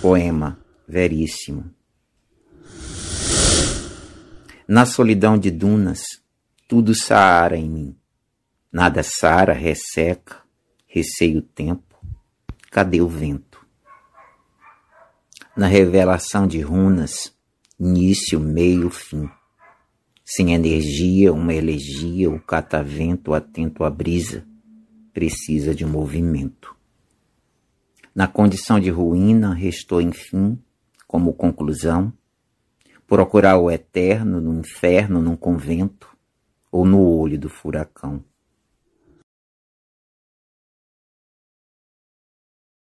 Poema Veríssimo Na solidão de dunas, tudo saara em mim. Nada sara, resseca, receio o tempo. Cadê o vento? Na revelação de runas, início, meio, fim. Sem energia, uma elegia, o catavento atento à brisa, precisa de movimento. Na condição de ruína, restou, enfim, como conclusão, procurar o eterno no inferno, num convento ou no olho do furacão.